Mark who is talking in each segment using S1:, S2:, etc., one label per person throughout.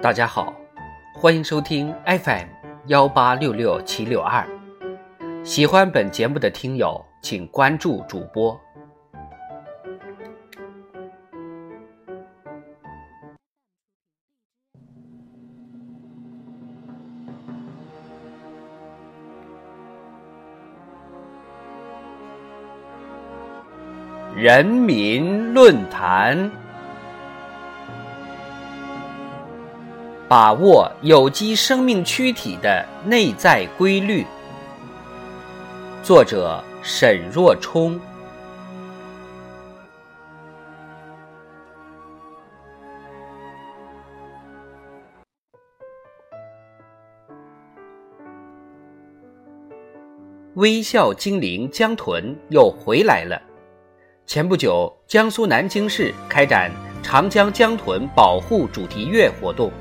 S1: 大家好，欢迎收听 FM 幺八六六七六二。喜欢本节目的听友，请关注主播。人民论坛，把握有机生命躯体的内在规律。作者：沈若冲。微笑精灵江豚又回来了。前不久，江苏南京市开展长江江豚保护主题月活动，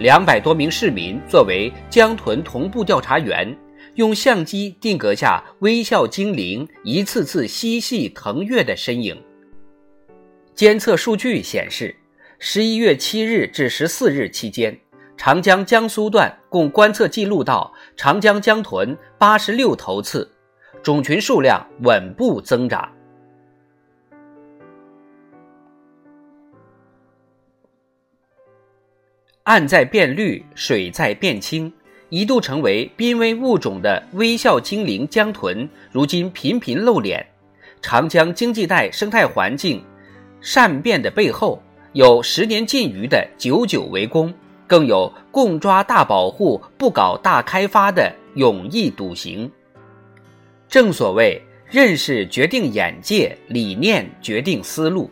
S1: 两百多名市民作为江豚同步调查员，用相机定格下微笑精灵一次次嬉戏腾跃的身影。监测数据显示，十一月七日至十四日期间，长江江苏段共观测记录到长江江豚八十六头次，种群数量稳步增长。岸在变绿，水在变清，一度成为濒危物种的微笑精灵江豚，如今频频露脸。长江经济带生态环境善变的背后，有十年禁渔的久久为功，更有共抓大保护、不搞大开发的勇毅笃行。正所谓，认识决定眼界，理念决定思路。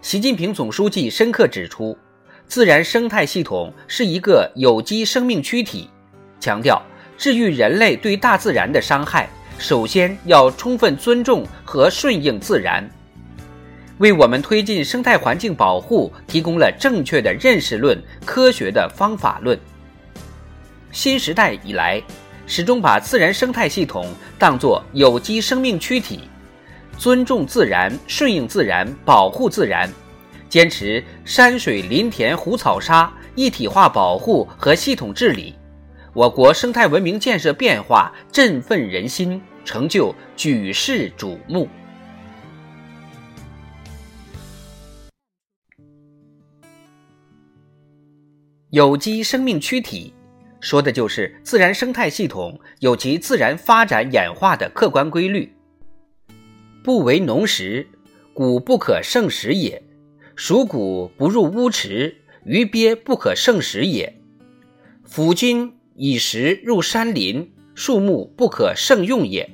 S1: 习近平总书记深刻指出。自然生态系统是一个有机生命躯体，强调治愈人类对大自然的伤害，首先要充分尊重和顺应自然，为我们推进生态环境保护提供了正确的认识论、科学的方法论。新时代以来，始终把自然生态系统当作有机生命躯体，尊重自然、顺应自然、保护自然。坚持山水林田湖草沙一体化保护和系统治理，我国生态文明建设变化振奋人心，成就举世瞩目。有机生命躯体，说的就是自然生态系统有其自然发展演化的客观规律。不为农时，谷不可胜食也。属谷不入乌池，鱼鳖不可胜食也。斧金以食入山林，树木不可胜用也。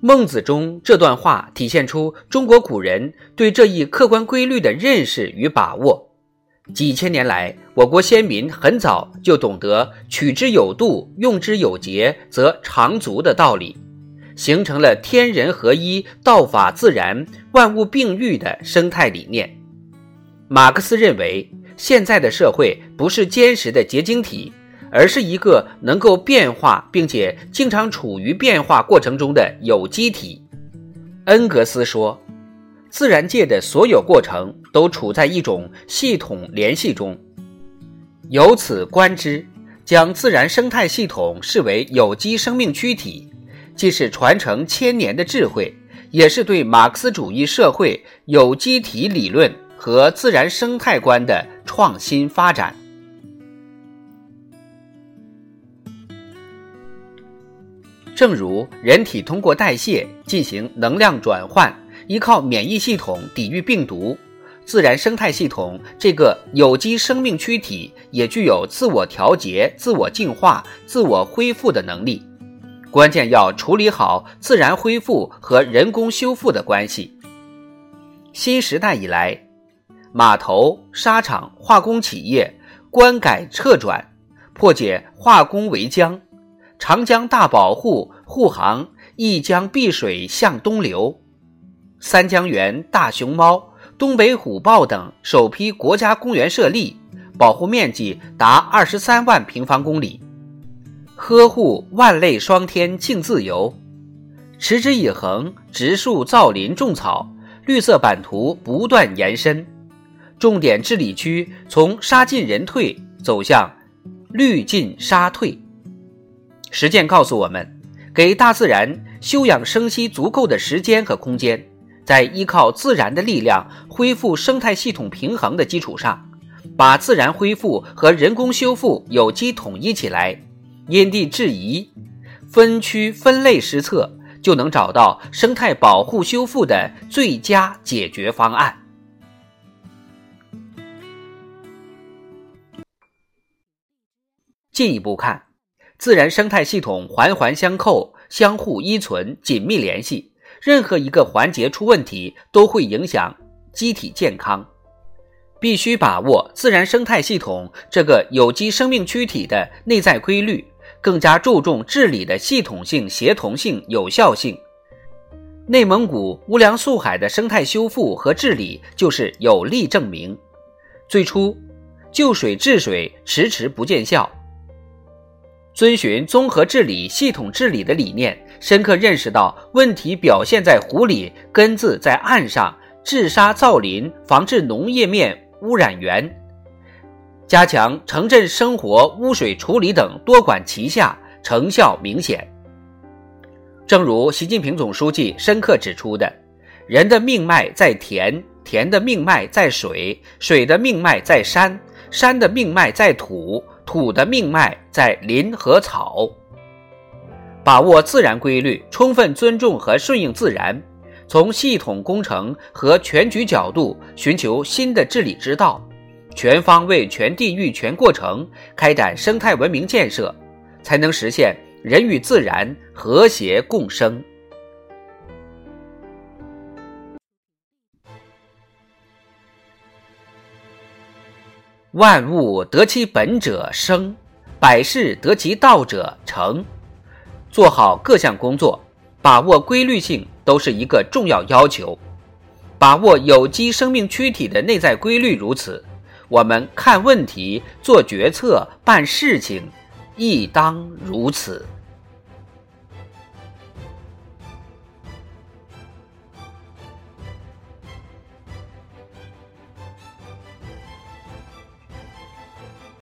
S1: 孟子中这段话体现出中国古人对这一客观规律的认识与把握。几千年来，我国先民很早就懂得取之有度、用之有节则长足的道理。形成了天人合一、道法自然、万物并育的生态理念。马克思认为，现在的社会不是坚实的结晶体，而是一个能够变化并且经常处于变化过程中的有机体。恩格斯说：“自然界的所有过程都处在一种系统联系中。”由此观之，将自然生态系统视为有机生命躯体。既是传承千年的智慧，也是对马克思主义社会有机体理论和自然生态观的创新发展。正如人体通过代谢进行能量转换，依靠免疫系统抵御病毒，自然生态系统这个有机生命躯体也具有自我调节、自我净化、自我恢复的能力。关键要处理好自然恢复和人工修复的关系。新时代以来，码头、沙场、化工企业官改撤转，破解化工为江，长江大保护护航，一江碧水向东流，三江源、大熊猫、东北虎豹等首批国家公园设立，保护面积达二十三万平方公里。呵护万类霜天竞自由，持之以恒，植树造林种草，绿色版图不断延伸。重点治理区从杀进人退走向绿进杀退。实践告诉我们，给大自然休养生息足够的时间和空间，在依靠自然的力量恢复生态系统平衡的基础上，把自然恢复和人工修复有机统一起来，因地制宜，分区分类施策，就能找到生态保护修复的最佳解决方案。进一步看。自然生态系统环环相扣，相互依存，紧密联系。任何一个环节出问题，都会影响机体健康。必须把握自然生态系统这个有机生命躯体的内在规律，更加注重治理的系统性、协同性、有效性。内蒙古乌梁素海的生态修复和治理就是有力证明。最初，救水治水迟迟不见效。遵循综合治理、系统治理的理念，深刻认识到问题表现在湖里，根子在岸上，治沙造林，防治农业面污染源，加强城镇生活污水处理等多管齐下，成效明显。正如习近平总书记深刻指出的：“人的命脉在田，田的命脉在水，水的命脉在山，山的命脉在土。”土的命脉在林和草，把握自然规律，充分尊重和顺应自然，从系统工程和全局角度寻求新的治理之道，全方位、全地域、全过程开展生态文明建设，才能实现人与自然和谐共生。万物得其本者生，百事得其道者成。做好各项工作，把握规律性都是一个重要要求。把握有机生命躯体的内在规律如此，我们看问题、做决策、办事情，亦当如此。